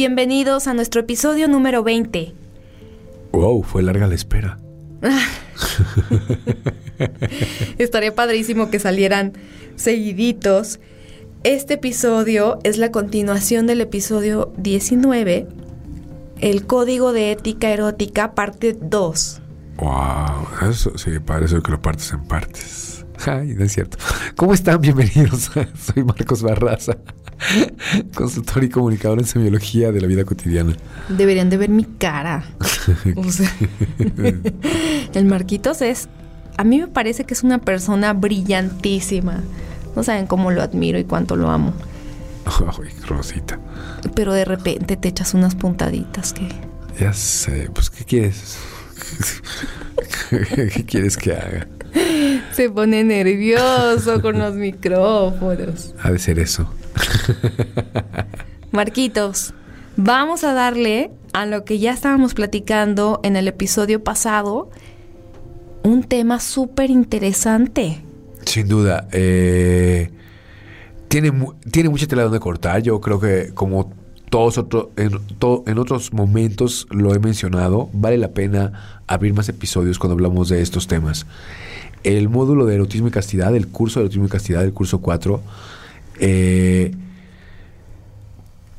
Bienvenidos a nuestro episodio número 20. Wow, fue larga la espera. Estaría padrísimo que salieran seguiditos. Este episodio es la continuación del episodio 19, el Código de Ética Erótica, parte 2. Wow, eso sí, parece que lo partes en partes. Ay, no es cierto. ¿Cómo están? Bienvenidos. Soy Marcos Barraza, consultor y comunicador en semiología de la vida cotidiana. Deberían de ver mi cara. O sea, el Marquitos es, a mí me parece que es una persona brillantísima. No saben cómo lo admiro y cuánto lo amo. Ay, Rosita. Pero de repente te echas unas puntaditas que... Ya sé, pues ¿qué quieres? ¿Qué quieres que haga? Se pone nervioso con los micrófonos. Ha de ser eso. Marquitos, vamos a darle a lo que ya estábamos platicando en el episodio pasado, un tema súper interesante. Sin duda. Eh, tiene, tiene mucha tela donde cortar. Yo creo que como todos otro, en, en otros momentos lo he mencionado, vale la pena abrir más episodios cuando hablamos de estos temas el módulo de erotismo y castidad, el curso de erotismo y castidad, el curso 4, eh,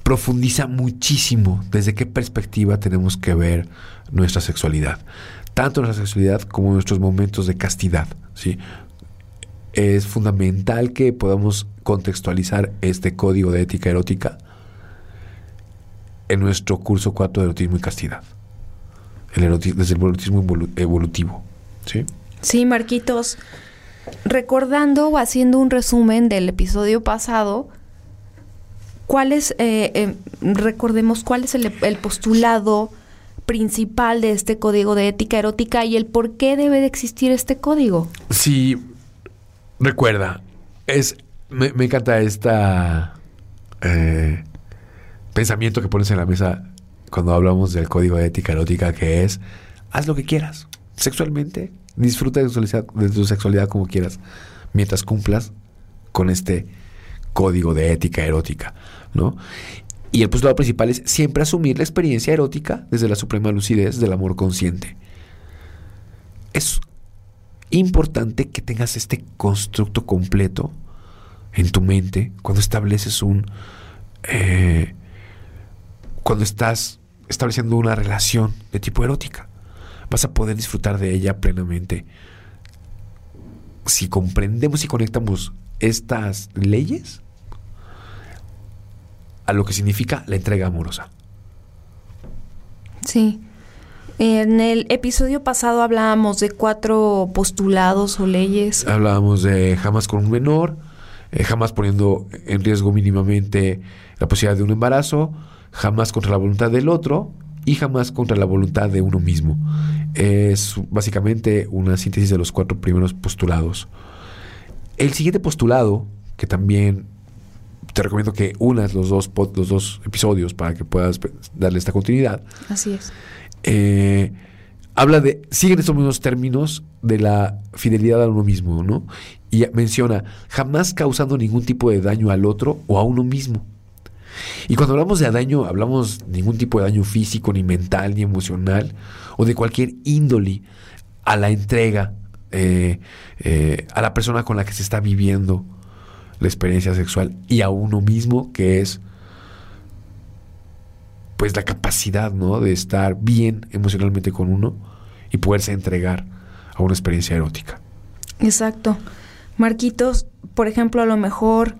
profundiza muchísimo desde qué perspectiva tenemos que ver nuestra sexualidad. Tanto nuestra sexualidad como nuestros momentos de castidad. ¿sí? Es fundamental que podamos contextualizar este código de ética erótica en nuestro curso 4 de erotismo y castidad. El desde el erotismo evolutivo. ¿sí? Sí, Marquitos, recordando o haciendo un resumen del episodio pasado, ¿cuál es, eh, eh, recordemos cuál es el, postulado principal de este código de ética erótica y el por qué debe de existir este código? Sí, recuerda, es, me, encanta esta eh, pensamiento que pones en la mesa cuando hablamos del código de ética erótica, que es, haz lo que quieras, sexualmente, Disfruta de tu, sexualidad, como quieras, mientras cumplas con este código de ética erótica, ¿no? Y el postulado principal es siempre asumir la experiencia erótica desde la suprema lucidez del amor consciente. Es importante que tengas este constructo completo en tu mente cuando estableces un... Eh, cuando estás estableciendo una relación de tipo erótica vas a poder disfrutar de ella plenamente. Si comprendemos y conectamos estas leyes a lo que significa la entrega amorosa. Sí. En el episodio pasado hablábamos de cuatro postulados o leyes. Hablábamos de jamás con un menor, eh, jamás poniendo en riesgo mínimamente la posibilidad de un embarazo, jamás contra la voluntad del otro y jamás contra la voluntad de uno mismo. Es básicamente una síntesis de los cuatro primeros postulados. El siguiente postulado, que también te recomiendo que unas los dos, los dos episodios para que puedas darle esta continuidad. Así es. Eh, habla de, siguen estos mismos términos de la fidelidad a uno mismo, ¿no? Y menciona, jamás causando ningún tipo de daño al otro o a uno mismo. Y cuando hablamos de daño, hablamos ningún tipo de daño físico, ni mental, ni emocional, o de cualquier índole a la entrega, eh, eh, a la persona con la que se está viviendo la experiencia sexual y a uno mismo, que es pues la capacidad, ¿no? De estar bien emocionalmente con uno y poderse entregar a una experiencia erótica. Exacto. Marquitos, por ejemplo, a lo mejor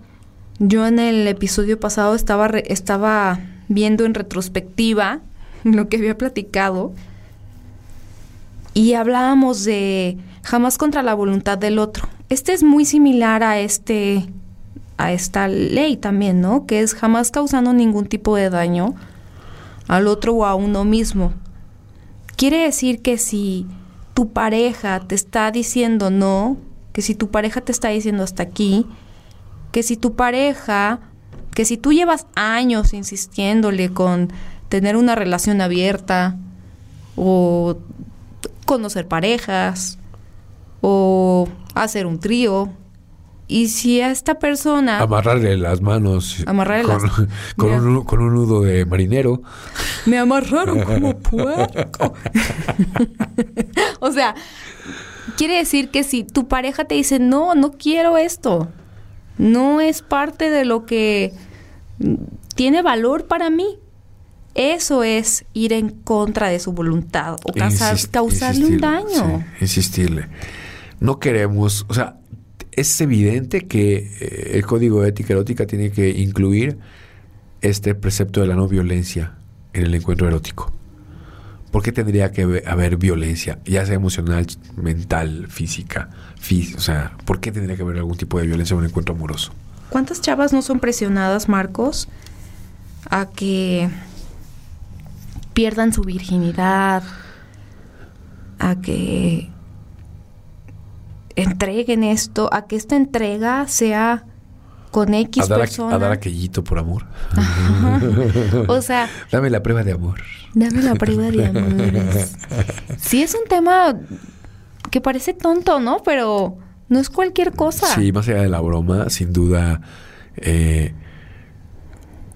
yo en el episodio pasado estaba, estaba viendo en retrospectiva lo que había platicado y hablábamos de jamás contra la voluntad del otro. Este es muy similar a este a esta ley también, ¿no? Que es jamás causando ningún tipo de daño al otro o a uno mismo. Quiere decir que si tu pareja te está diciendo no, que si tu pareja te está diciendo hasta aquí, que si tu pareja, que si tú llevas años insistiéndole con tener una relación abierta o conocer parejas o hacer un trío y si a esta persona... Amarrarle las manos Amarrarle con, las- con un, con un nudo de marinero. Me amarraron como puerco. o sea, quiere decir que si tu pareja te dice, no, no quiero esto, no es parte de lo que tiene valor para mí. Eso es ir en contra de su voluntad o causar- Insist- causarle un daño. sí, insistirle. No queremos, o sea, es evidente que eh, el código de ética erótica tiene que incluir este precepto de la no violencia en el encuentro erótico. ¿Por qué tendría que haber- violencia, ya sea emocional, mental, física? fí- o sea, ¿por qué tendría que haber algún tipo de violencia en un encuentro amoroso? ¿Cuántas chavas no son presionadas, Marcos, a que pierdan su virginidad, a que entreguen esto, a que esta entrega sea con X A dar, a, persona? a dar aquellito por amor. O sea, Dame la prueba de amor. dame la prueba de amores. Sí es un tema que parece tonto, ¿no? Pero no es cualquier cosa. Sí, más allá de la broma, sin duda, eh,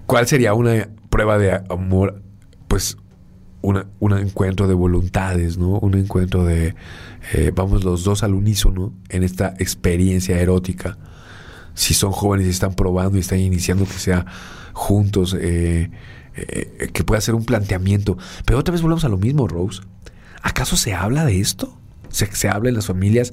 ¿cuál sería una prueba de amor? Pues una- un encuentro de voluntades, ¿no? Un encuentro de, eh, vamos los dos al unísono en esta experiencia erótica. Si son jóvenes y están probando y están iniciando que sea juntos, eh, eh, que pueda ser un planteamiento. Pero otra vez volvemos a lo mismo, Rose. ¿Acaso se habla de esto? ¿Se, se habla en las familias?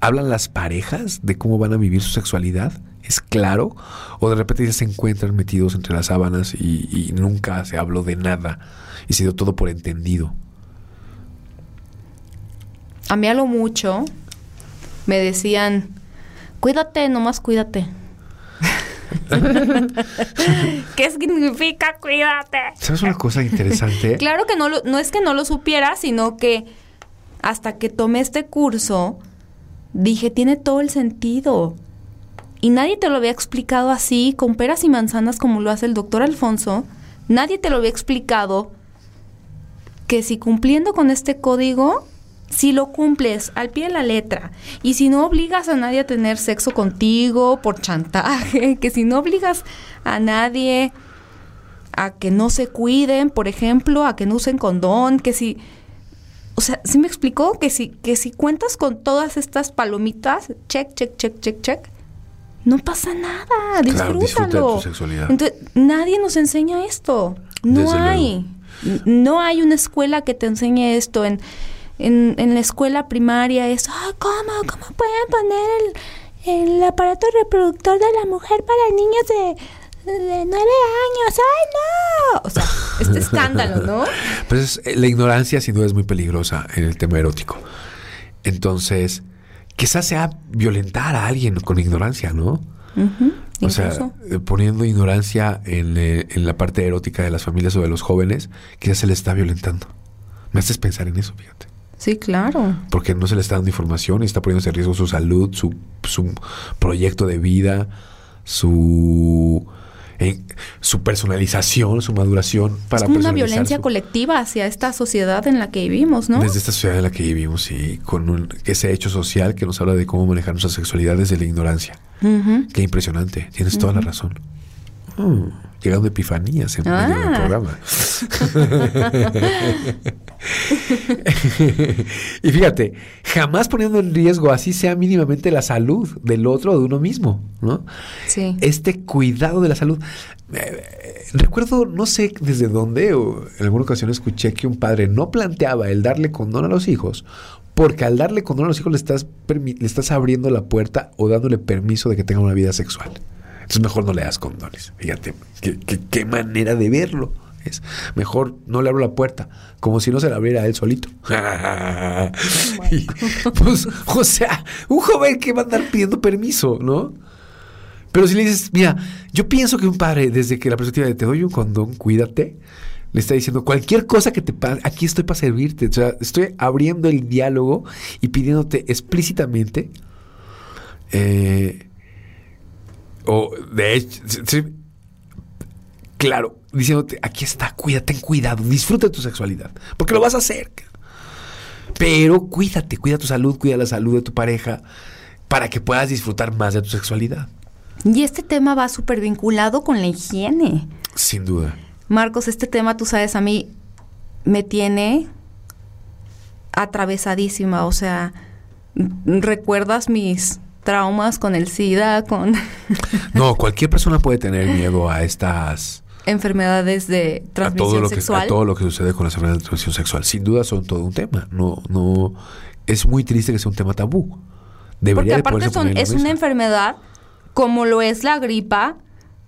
¿Hablan las parejas de cómo van a vivir su sexualidad? ¿Es claro? ¿O de repente ya se encuentran metidos entre las sábanas y, y nunca se habló de nada y se dio todo por entendido? A mí a lo mucho me decían, cuídate, nomás cuídate. ¿Qué significa cuídate? ¿Sabes una cosa interesante? Claro que no, lo- no es que no lo supiera, sino que hasta que tomé este curso, dije, tiene todo el sentido. Y nadie te lo había explicado así, con peras y manzanas, como lo hace el doctor Alfonso. Nadie te lo había explicado que si cumpliendo con este código, si lo cumples al pie de la letra, y si no obligas a nadie a tener sexo contigo por chantaje, que si no obligas a nadie a que no se cuiden, por ejemplo, a que no usen condón, que si... O sea, ¿sí me explicó? Que si, que si cuentas con todas estas palomitas, check, check, check, check, check, no pasa nada, Claro, disfruta de disfrútalo. tu sexualidad. Entonces, nadie nos enseña esto. No Desde hay. No hay una escuela que te enseñe esto. En, en, en la escuela primaria es, "Ay, ¿cómo? ¿Cómo pueden poner el, el aparato reproductor de la mujer para niños de, de nueve años? ¡Ay, no! O sea, este escándalo, ¿no? Pues es- la ignorancia sin duda es muy peligrosa en el tema erótico. Entonces, quizás sea violentar a alguien con ignorancia, ¿no? O sea, incluso. eh, poniendo ignorancia en, eh, en la parte erótica de las familias o de los jóvenes, quizás se les está violentando. Me haces pensar en eso, fíjate. Sí, claro. Porque no se le está dando información y está poniéndose en riesgo su salud, su, su proyecto de vida, su, eh, su personalización, su maduración para es como una violencia su- colectiva hacia esta sociedad en la que vivimos, ¿no? Desde esta sociedad en la que vivimos y con un- ese hecho social que nos habla de cómo manejar nuestra sexualidad desde la ignorancia. Ujú. Qué impresionante, tienes toda la razón. Mm, llegando epifanías en medio del Ah. programa. y fíjate, jamás poniendo en riesgo así sea mínimamente la salud del otro o de uno mismo, ¿no? Sí. Este cuidado de la salud. Eh, recuerdo, no sé desde dónde, o en alguna ocasión escuché que un padre no planteaba el darle condón a los hijos, porque al darle condón a los hijos le estás, le estás abriendo la puerta o dándole permiso de que tenga una vida sexual. Entonces mejor no le das condones. Fíjate, qué, qué- qué manera de verlo. Es mejor no le abro la puerta, como si no se la abriera a él solito. Y, pues, o sea, un joven que va a andar pidiendo permiso, ¿no? Pero si le dices, mira, yo pienso que un padre, desde que la perspectiva de te doy un condón, cuídate, le está diciendo cualquier cosa que te pase, aquí estoy para servirte. O sea, estoy abriendo el diálogo y pidiéndote explícitamente. eh, o de hecho, sí, claro, diciéndote, aquí está, cuídate, ten cuidado, disfruta de tu sexualidad, porque lo vas a hacer. Pero cuídate, cuida tu salud, cuida la salud de tu pareja, para que puedas disfrutar más de tu sexualidad. Y este tema va súper vinculado con la higiene. Sin duda. Marcos, este tema, tú sabes, a mí me tiene atravesadísima. O sea, ¿recuerdas mis traumas con el SIDA, con No, cualquier persona puede tener miedo a estas enfermedades de a transmisión todo lo que sexual? a todo lo que sucede con las enfermedades de transmisión sexual. Sin duda son todo un tema. No, no es muy triste que sea un tema tabú. Porque Debería de aparte son, la es una enfermedad como lo es la gripa.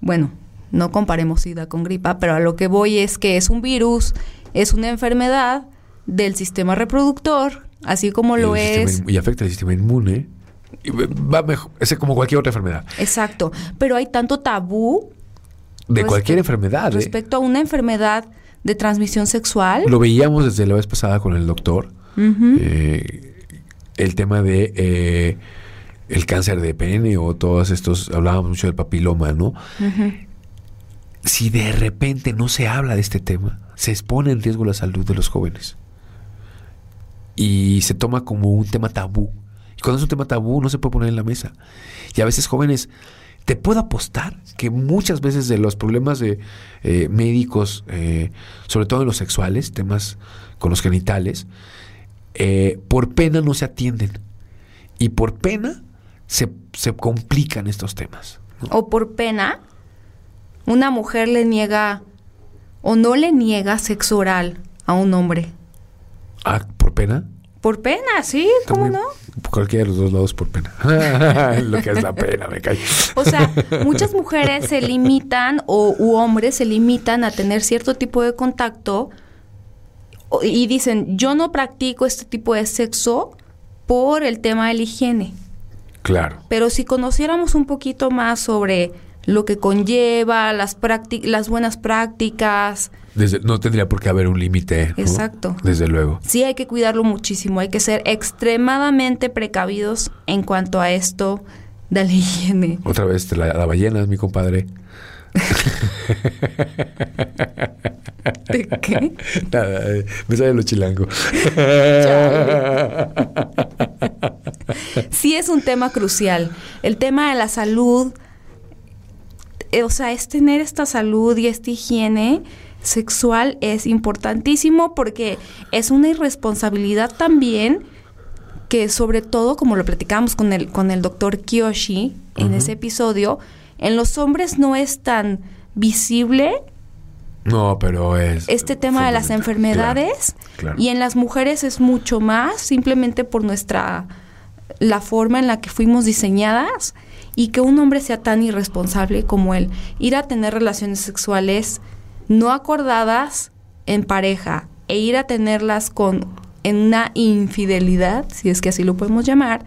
Bueno, no comparemos SIDA con gripa, pero a lo que voy es que es un virus, es una enfermedad del sistema reproductor, así como Y lo es. y afecta el sistema inmune. Va mejor, es como cualquier otra enfermedad. Exacto. Pero hay tanto tabú De cualquier enfermedad. ¿eh? respecto a una enfermedad de transmisión sexual. Lo veíamos desde la vez pasada con el doctor. Eh, el tema de eh, el cáncer de pene o todos estos, hablábamos mucho del papiloma, ¿no? Si de repente no se habla de este tema, se expone en riesgo la salud de los jóvenes. Y se toma como un tema tabú. Cuando es un tema tabú, no se puede poner en la mesa. Y a veces jóvenes, te puedo apostar que muchas veces de los problemas de eh, médicos, eh, sobre todo en los sexuales, temas con los genitales, eh, por pena no se atienden. Y por pena se, se complican estos temas. ¿no? O por pena, una mujer le niega o no le niega sexo oral a un hombre. Ah, ¿por pena? Por pena, sí, ¿cómo También, no? Cualquiera de los dos lados por pena. Lo que es la pena, me cae. O sea, muchas mujeres se limitan o u hombres se limitan a tener cierto tipo de contacto y dicen, yo no practico este tipo de sexo por el tema de la higiene. Claro. Pero si conociéramos un poquito más sobre lo que conlleva, las, las buenas prácticas, Desde, no tendría por qué haber un límite. ¿no? Exacto. Desde luego. sí hay que cuidarlo muchísimo, hay que ser extremadamente precavidos en cuanto a esto de la higiene. Otra vez te la, la ballena, mi compadre. ¿De qué? Nada, eh, me sale lo chilango. Sí es un tema crucial. El tema de la salud, eh, o sea, es tener esta salud y esta higiene sexual es importantísimo porque es una irresponsabilidad también que sobre todo, como lo platicamos con el, con el doctor Kiyoshi en ese episodio, en los hombres no es tan visible No, pero es. este tema de las enfermedades Claro, claro. y en las mujeres es mucho más simplemente por nuestra la forma en la que fuimos diseñadas y que un hombre sea tan irresponsable como él ir a tener relaciones sexuales no acordadas en pareja e ir a tenerlas con en una infidelidad si es que así lo podemos llamar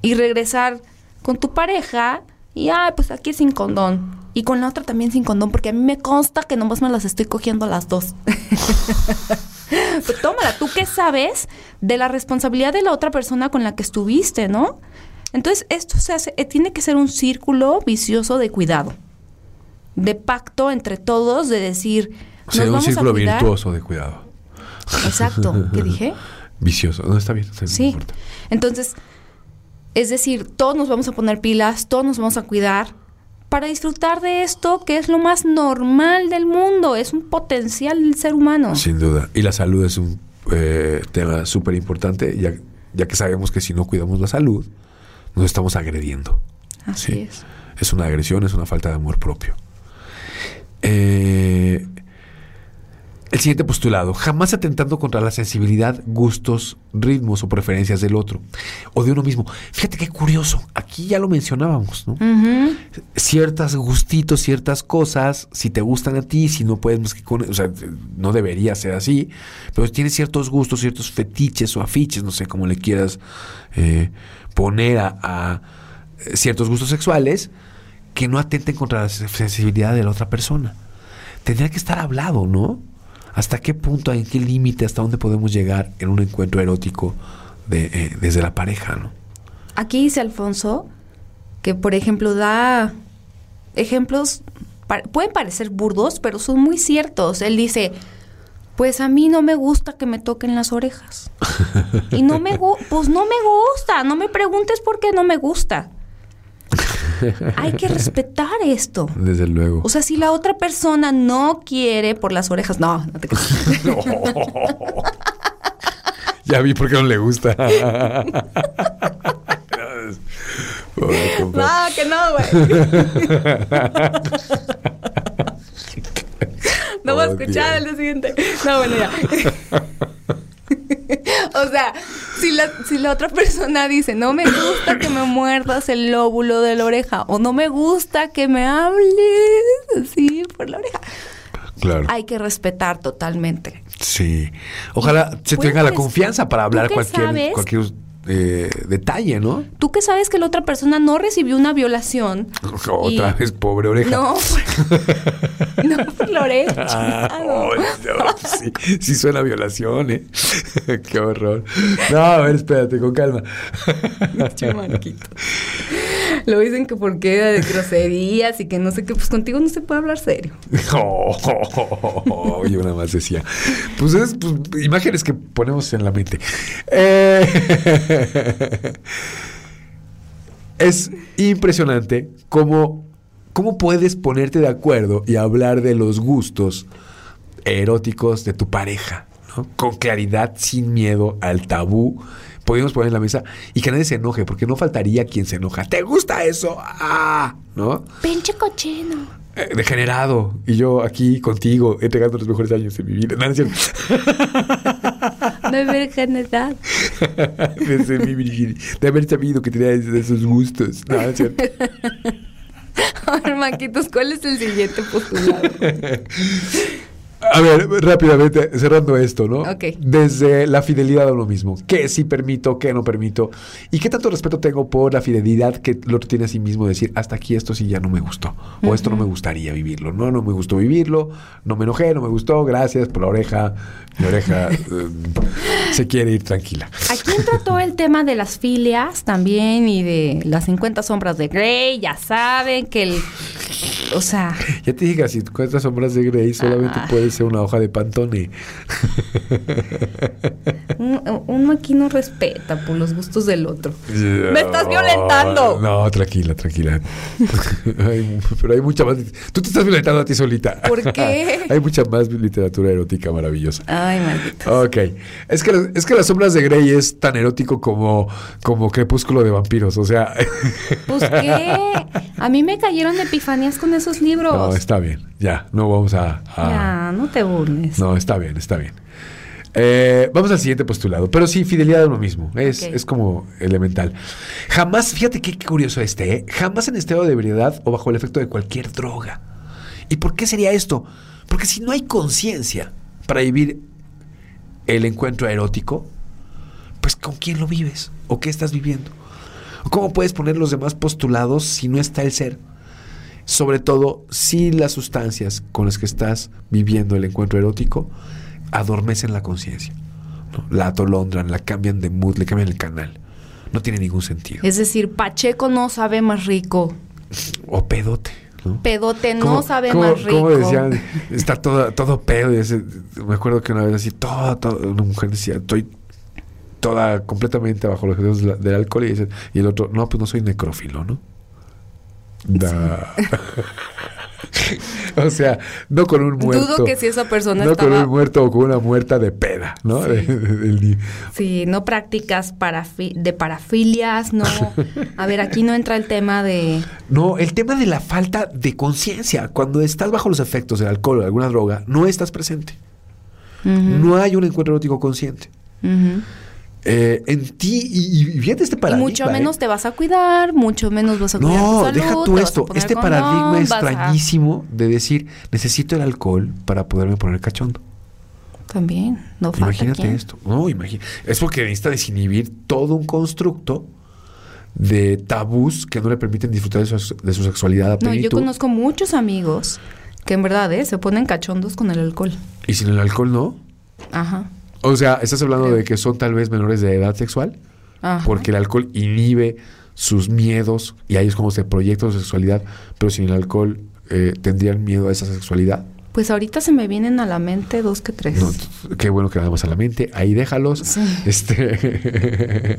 y regresar con tu pareja y, ah, pues aquí sin condón. Y con la otra también sin condón, porque a mí me consta que nomás me las estoy cogiendo las dos. pues tómala, ¿tú qué sabes de la responsabilidad de la otra persona con la que estuviste, no? Entonces, esto se hace, eh, tiene que ser un círculo vicioso de cuidado, de pacto entre todos, de decir, nos Sería un a círculo cuidar. virtuoso de cuidado. Exacto, ¿qué dije? Vicioso. No está bien. está bien, no Sí. Entonces, es decir, todos nos vamos a poner pilas, todos nos vamos a cuidar para disfrutar de esto que es lo más normal del mundo, es un potencial del ser humano. Sin duda. Y la salud es un eh, tema súper importante, ya, ya que sabemos que si no cuidamos la salud, nos estamos agrediendo. Así Sí. es. Es una agresión, es una falta de amor propio. Eh, el siguiente postulado, jamás atentando contra la sensibilidad, gustos, ritmos o preferencias del otro o de uno mismo. Fíjate qué curioso, aquí ya lo mencionábamos, ¿no? Ciertas gustitos, ciertas cosas, si te gustan a ti, si no puedes más que con, o sea, no debería ser así, pero tienes ciertos gustos, ciertos fetiches o afiches, no sé cómo le quieras eh, poner a, a, eh, ciertos gustos sexuales que no atenten contra la sensibilidad de la otra persona. Tendría que estar hablado, ¿no? ¿Hasta qué punto, en qué límite, hasta dónde podemos llegar en un encuentro erótico de, eh, desde la pareja, ¿no? Aquí dice Alfonso que, por ejemplo, da ejemplos, pa- pueden parecer burdos, pero son muy ciertos. Él dice, pues a mí no me gusta que me toquen las orejas. Y no me gu- pues no me gusta, no me preguntes por qué no me gusta. Hay que respetar esto. Desde luego. O sea, si la otra persona no quiere por las orejas, no, no te. No. ya vi por qué no le gusta. No, que no, güey. No voy a escuchar el siguiente. No, bueno, ya. O sea, si la, si la otra persona dice, no me gusta que me muerdas el lóbulo de la oreja, o no me gusta que me hables así por la oreja, Claro. hay que respetar totalmente. Sí. Ojalá se Puedes- tenga la confianza para ¿tú hablar cualquier, sabes? cualquier eh, detalle, ¿no? Tú que sabes que la otra persona no recibió una violación. Otra y- vez, pobre oreja. No, por, no por la oreja. Ah, oh, sí, sí suena a violación, ¿eh? Qué horror. No, a ver, espérate, con calma. Marquito. Lo dicen que por qué de groserías y que no sé qué, pues contigo no se puede hablar serio. Oh, y una más decía. Pues es pues, imágenes que ponemos en la mente. Eh, es impresionante cómo, cómo puedes ponerte de acuerdo y hablar de los gustos eróticos de tu pareja, ¿no? Con claridad, sin miedo al tabú. Podemos poner en la mesa y que nadie se enoje, porque no faltaría quien se enoja. ¿Te gusta eso? ¡Ah! ¿No? Pinche cochino. Eh, degenerado. Y yo aquí contigo, entregando los mejores años de mi vida. No, no es cierto. De virginidad. Desde mi virginidad. De haber sabido que tenía esos gustos. No, no es cierto. A ver, Maquitos, ¿cuál es el siguiente postulado? A ver, rápidamente, cerrando esto, ¿no? Ok. Desde la fidelidad a uno mismo. ¿Qué sí permito, qué no permito? ¿Y qué tanto respeto tengo por la fidelidad que el otro tiene a sí mismo? Decir, hasta aquí esto sí ya no me gustó. O esto no me gustaría vivirlo. No, no me gustó vivirlo. No me enojé, no me gustó. Gracias por la oreja. Mi oreja eh, se quiere ir tranquila. Aquí entra todo el tema de las filias también y de las 50 sombras de Grey. Ya saben que el. O sea, Ya te dije si encuentras sombras de Grey solamente Ah. puede ser una hoja de pantone. un- uno aquí no respeta por los gustos del otro. ¡Me estás violentando! No, tranquila, tranquila. Hay- pero hay mucha más. Tú te estás violentando a ti solita. ¿Por qué? hay mucha más literatura erótica maravillosa. Ay, maldito. Ok. Es que, es que las sombras de Grey es tan erótico como, como crepúsculo de vampiros. O sea. Pues qué. A mí me cayeron epifanías con esos libros. no, está bien. Ya, no vamos a. a- Ya, no te burles. No, está bien, está bien. Eh, vamos al siguiente postulado. Pero sí, fidelidad a uno mismo. Es, es como elemental. Jamás, fíjate qué, qué curioso este, ¿eh? Jamás en estado de ebriedad o bajo el efecto de cualquier droga. ¿Y por qué sería esto? Porque si no hay conciencia para vivir el encuentro erótico, pues ¿con quién lo vives? ¿O qué estás viviendo? ¿O ¿Cómo puedes poner los demás postulados si no está el ser? Sobre todo si las sustancias con las que estás viviendo el encuentro erótico adormecen la conciencia. ¿no? La atolondran, la cambian de mood, le cambian el canal. No tiene ningún sentido. Es decir, Pacheco no sabe más rico. O pedote. ¿no? Pedote no ¿Cómo- sabe más rico. cómo decían? Está todo, todo pedo. me acuerdo que una vez así, toda, toda- una mujer decía, estoy toda completamente bajo los efectos del alcohol. Y, dice- y el otro, no, pues no soy necrófilo, ¿no? Da. o sea, no con un muerto. Dudo que si esa persona no con un muerto o con una muerta de peda, ¿no? Sí. De- de-. Sí, no practicas parafi- de parafilias, no. A ver, aquí no entra el tema de. No, el tema de la falta de conciencia. Cuando estás bajo los efectos del alcohol o de alguna droga, no estás presente. No hay un encuentro erótico consciente. ujú. Eh, en ti, y, y este Y paradigma. mucho ¿eh? menos te vas a cuidar, mucho menos vas a cuidar tu No, salud, deja tú esto. Este paradigma a- extrañísimo de decir, necesito el alcohol para poderme poner cachondo. También, no falta Imagínate quién. esto. No, imagínate. Es porque necesita desinhibir todo un constructo de tabús que no le permiten disfrutar de su, de su sexualidad a No, yo conozco muchos amigos Que en verdad, ¿eh? Se ponen cachondos con el alcohol. ¿Y sin el alcohol no? Ajá. O sea, ¿estás hablando de que son tal vez menores de edad sexual? Ajá. Porque el alcohol inhibe sus miedos y ahí es como se proyecta su sexualidad, pero sin el alcohol eh, tendrían miedo a esa sexualidad. Pues ahorita se me vienen a la mente dos que tres. No, qué bueno que nada más a la mente, ahí déjalos. Sí. Este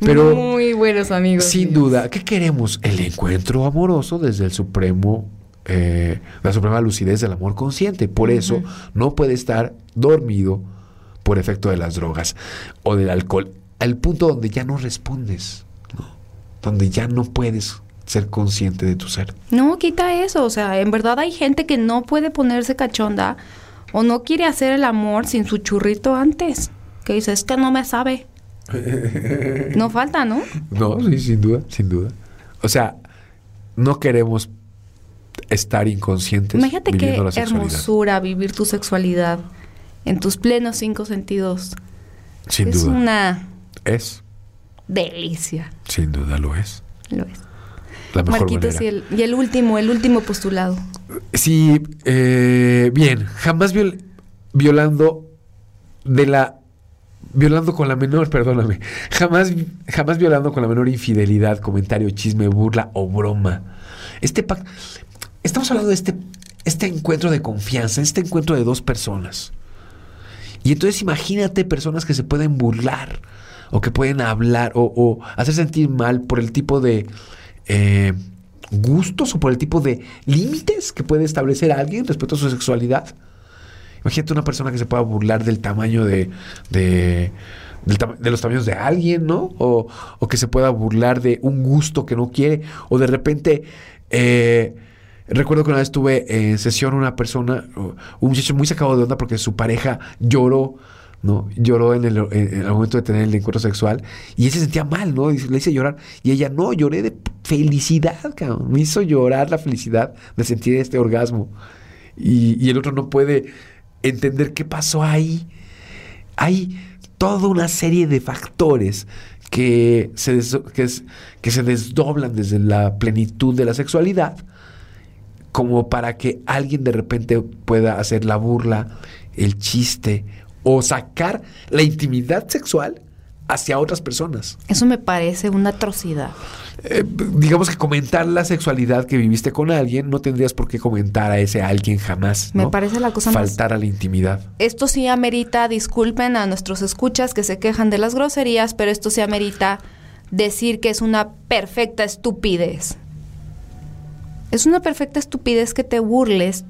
pero Muy buenos amigos. sin míos. duda, ¿qué queremos? El encuentro amoroso desde el supremo eh, la suprema lucidez del amor consciente. Por eso no puede estar dormido por efecto de las drogas o del alcohol. Al punto donde ya no respondes, ¿no? donde ya no puedes ser consciente de tu ser. No, quita eso. O sea, en verdad hay gente que no puede ponerse cachonda o no quiere hacer el amor sin su churrito antes. Que dice, es que no me sabe. No falta, ¿no? No, sí, sin duda, sin duda. O sea, no queremos estar inconscientes. Imagínate qué la hermosura vivir tu sexualidad en tus plenos cinco sentidos. Sin es duda. una Es, delicia. sin duda lo es. Lo es. La mejor Marquitos, y el, y el último, el último postulado. Sí, eh, bien, jamás viol- violando de la violando con la menor, perdóname, jamás jamás violando con la menor infidelidad, comentario, chisme, burla o broma. Este pac- estamos hablando de este este encuentro de confianza, este encuentro de dos personas. Y entonces imagínate personas que se pueden burlar o que pueden hablar o, hacer sentir mal por el tipo de eh, gustos o por el tipo de límites que puede establecer alguien respecto a su sexualidad. Imagínate una persona que se pueda burlar del tamaño de, de, de los tamaños de alguien, ¿no? O, o que se pueda burlar de un gusto que no quiere. O de repente, eh, recuerdo que una vez tuve en sesión una persona, un muchacho muy sacado de onda porque su pareja lloró. ¿no? Lloró en el, en- en el momento de tener el encuentro sexual y él se sentía mal, ¿no? Le hice llorar. Y ella, no, lloré de felicidad, cabrón. Me hizo llorar la felicidad de sentir este orgasmo. Y, el otro no puede entender qué pasó ahí. Hay toda una serie de factores que se, que se desdoblan desde la plenitud de la sexualidad como para que alguien de repente pueda hacer la burla, el chiste o sacar la intimidad sexual hacia otras personas. Eso me parece una atrocidad. Eh, digamos que comentar la sexualidad que viviste con alguien, no tendrías por qué comentar a ese alguien jamás. Me parece la cosa más Faltar a la intimidad. Esto sí amerita, disculpen a nuestros escuchas que se quejan de las groserías, pero esto sí amerita decir que es una perfecta estupidez. Es una perfecta estupidez que te burles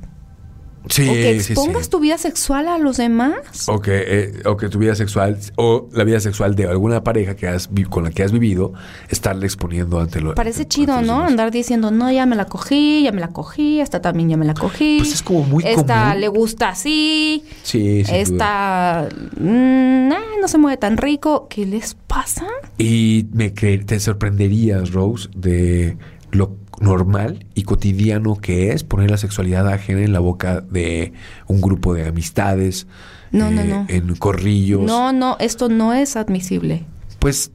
Sí, o que expongas sí. tu vida sexual a los demás. O que, eh, o que tu vida sexual o la vida sexual de alguna pareja que has con la que has vivido, estarle exponiendo ante lo Parece ante- chido, ante los ¿no? demás. Andar diciendo, no, ya me la cogí, ya me la cogí, esta también ya me la cogí. Pues es como muy Esta común. le gusta así, Sí, sin esta mm, ah, no se mueve tan rico. ¿Qué les pasa? Y me te sorprenderías, Rose, de lo normal y cotidiano que es poner la sexualidad ajena en la boca de un grupo de amistades, No, eh, no. en corrillos. No, no, esto no es admisible. Pues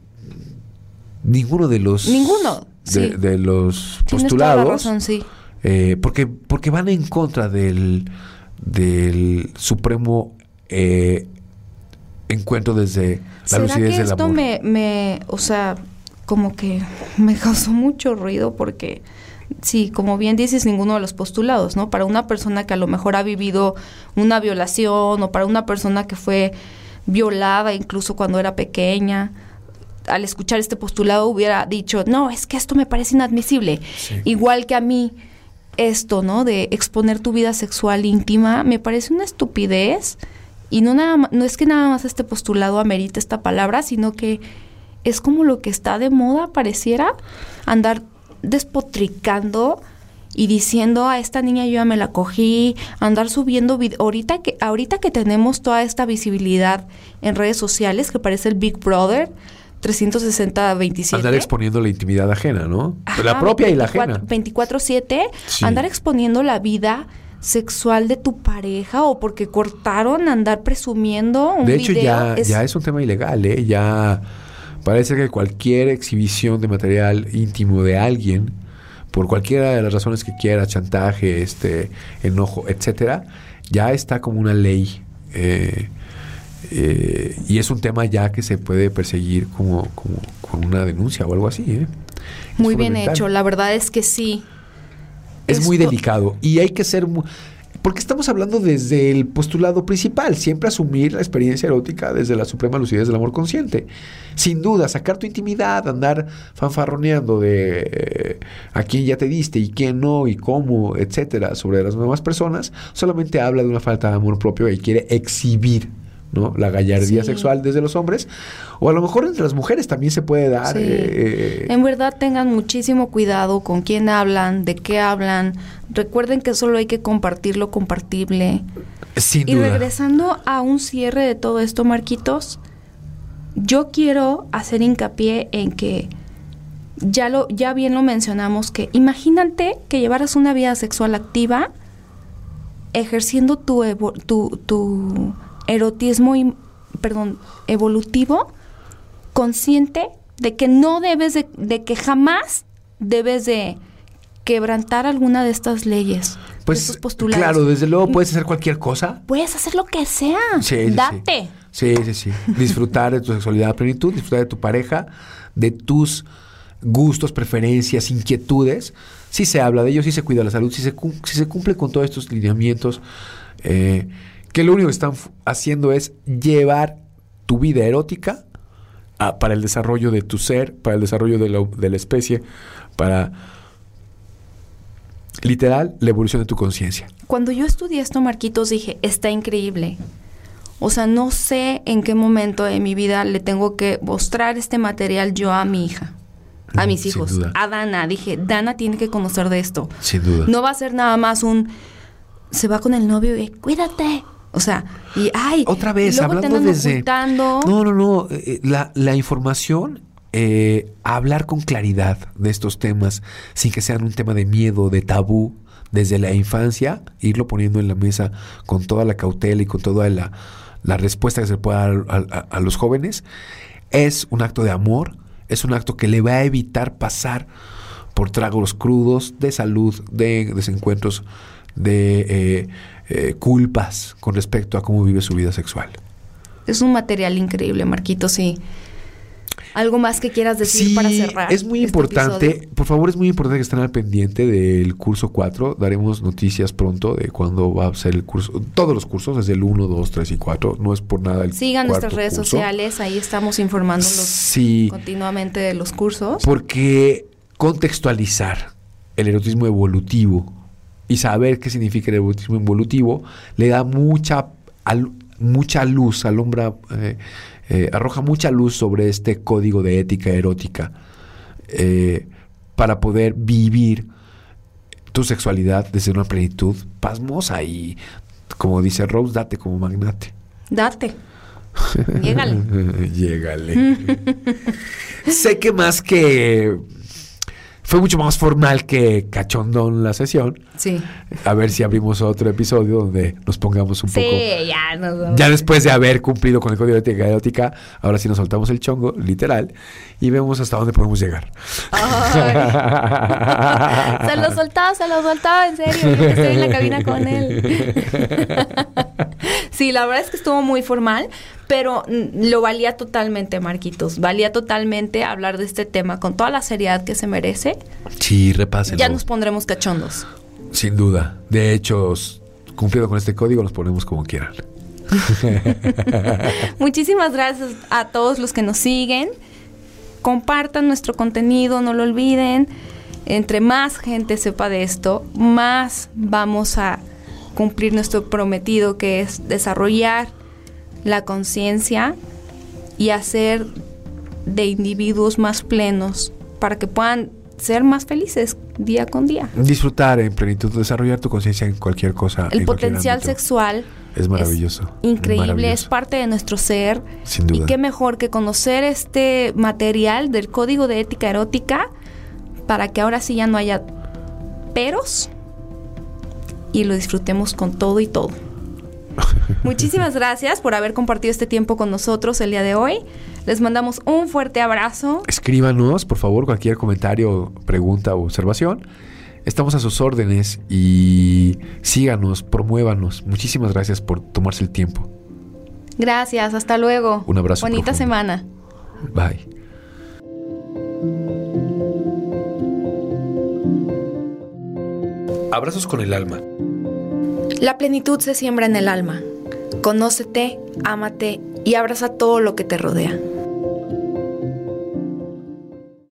ninguno de los Ninguno, de, sí. de los Tienes toda la postulados razón, sí. eh, porque porque van en contra del del supremo eh, encuentro desde la ¿Será lucidez que del esto amor. me, me, o sea, como que me causó mucho ruido porque, sí, como bien dices, ninguno de los postulados, ¿no? Para una persona que a lo mejor ha vivido una violación o para una persona que fue violada incluso cuando era pequeña, al escuchar este postulado hubiera dicho, no, es que esto me parece inadmisible. Sí. Igual que a mí, esto, ¿no? De exponer tu vida sexual íntima, me parece una estupidez. Y no, nada, no es que nada más este postulado amerite esta palabra, sino que es como lo que está de moda, pareciera, andar despotricando y diciendo a esta niña yo ya me la cogí, andar subiendo ahorita que ahorita que tenemos toda esta visibilidad en redes sociales que parece el Big Brother 360 27 Andar exponiendo la intimidad ajena, ¿no? Ajá, la propia y la 24 ajena. 24/7, Sí. andar exponiendo la vida sexual de tu pareja o porque cortaron andar presumiendo un De hecho, video ya es... ya es un tema ilegal, ¿eh? Ya parece que cualquier exhibición de material íntimo de alguien por cualquiera de las razones que quiera, chantaje, este, enojo, etcétera, ya está como una ley. Eh, eh, y es un tema ya que se puede perseguir como, como con una denuncia o algo así. ¿eh? Muy bien hecho, la verdad es que sí. Es muy delicado y hay que ser muy, porque estamos hablando desde el postulado principal, siempre asumir la experiencia erótica desde la suprema lucidez del amor consciente. Sin duda, sacar tu intimidad, andar fanfarroneando de eh, a quién ya te diste y quién no y cómo, etcétera, sobre las nuevas personas, solamente habla de una falta de amor propio y quiere exhibir ¿no? La gallardía sexual desde los hombres, o a lo mejor entre las mujeres también se puede dar. Eh, eh, en verdad tengan muchísimo cuidado con quién hablan, de qué hablan. Recuerden que solo hay que compartir lo compartible. Sin y regresando a un cierre de todo esto, Marquitos, yo quiero hacer hincapié en que ya lo ya bien lo mencionamos que imagínate que llevaras una vida sexual activa ejerciendo tu, tu, tu erotismo, perdón, evolutivo, consciente de que no debes de, que jamás debes de quebrantar alguna de estas leyes. Pues claro, desde luego puedes hacer cualquier cosa. Puedes hacer lo que sea. Date. Sí, sí, sí. Disfrutar de tu sexualidad a plenitud, disfrutar de tu pareja, de tus gustos, preferencias, inquietudes. Si se habla de ellos, si se cuida la salud, si se, se cumple con todos estos lineamientos. Eh, que lo único que están haciendo es llevar tu vida erótica para el desarrollo de tu ser, para el desarrollo de la, de la especie, para literal la evolución de tu conciencia. Cuando yo estudié esto, Marquitos, dije, está increíble. O sea, no sé en qué momento de mi vida le tengo que mostrar este material yo a mi hija, a mis hijos, a Dana. Dije, Dana tiene que conocer de esto. Sin duda. No va a ser nada más un, se va con el novio y cuídate, o sea, y ay, otra vez hablando desde No, no, no, eh, la, la información eh, hablar con claridad de estos temas sin que sean un tema de miedo, de tabú, desde la infancia, irlo poniendo en la mesa con toda la cautela y con toda la, la respuesta que se pueda dar a, a, los jóvenes, es un acto de amor, es un acto que le va a evitar pasar por tragos crudos de salud, de desencuentros, de eh, eh, culpas con respecto a cómo vive su vida sexual. Es un material increíble, Marquito, sí. ¿Algo más que quieras decir para cerrar? Es muy este importante, por favor, es muy importante que estén al pendiente del curso 4. Daremos noticias pronto de cuándo va a ser el curso. Todos los cursos, desde el 1, 2, 3 y 4. No es por nada el Sigan nuestras redes sociales, ahí estamos informándolos sí, continuamente de los cursos. Porque contextualizar el erotismo evolutivo y saber qué significa el evolutismo involutivo le da mucha, mucha luz, alumbra, eh, eh, arroja mucha luz sobre este código de ética erótica eh, para poder vivir tu sexualidad desde una plenitud pasmosa y, como dice Rose, date como magnate. Date. Llégale. Llégale. sé que más que fue mucho más formal que cachondón la sesión. Sí. A ver si abrimos otro episodio donde nos pongamos un poco. Sí, ya nos Ya después de haber cumplido con el código de ética erótica, ahora sí nos soltamos el chongo, literal, y vemos hasta dónde podemos llegar. se lo soltaba, se lo soltaba, en serio. estoy en la cabina con él. sí, la verdad es que estuvo muy formal, pero lo valía totalmente, Marquitos. Valía totalmente hablar de este tema con toda la seriedad que se merece. Sí, repásenlo. Ya nos pondremos cachondos. Sin duda. De hecho, cumpliendo con este código, nos ponemos como quieran. Muchísimas gracias a todos los que nos siguen. Compartan nuestro contenido, no lo olviden. Entre más gente sepa de esto, más vamos a cumplir nuestro prometido que es desarrollar la conciencia y hacer de individuos más plenos para que puedan ser más felices día con día. Disfrutar en plenitud, desarrollar tu conciencia en cualquier cosa. El potencial sexual es maravilloso. increíble, es parte de nuestro ser. Sin duda. Y qué mejor que conocer este material del código de ética erótica para que ahora sí ya no haya peros y lo disfrutemos con todo y todo. Muchísimas gracias por haber compartido este tiempo con nosotros el día de hoy. Les mandamos un fuerte abrazo. Escríbanos, por favor, cualquier comentario, pregunta o observación. Estamos a sus órdenes y síganos, promuévanos. Muchísimas gracias por tomarse el tiempo. Gracias, hasta luego. Un abrazo. Bonita profundo. semana. Bye. Abrazos con el alma. La plenitud se siembra en el alma. Conócete, ámate y abraza todo lo que te rodea.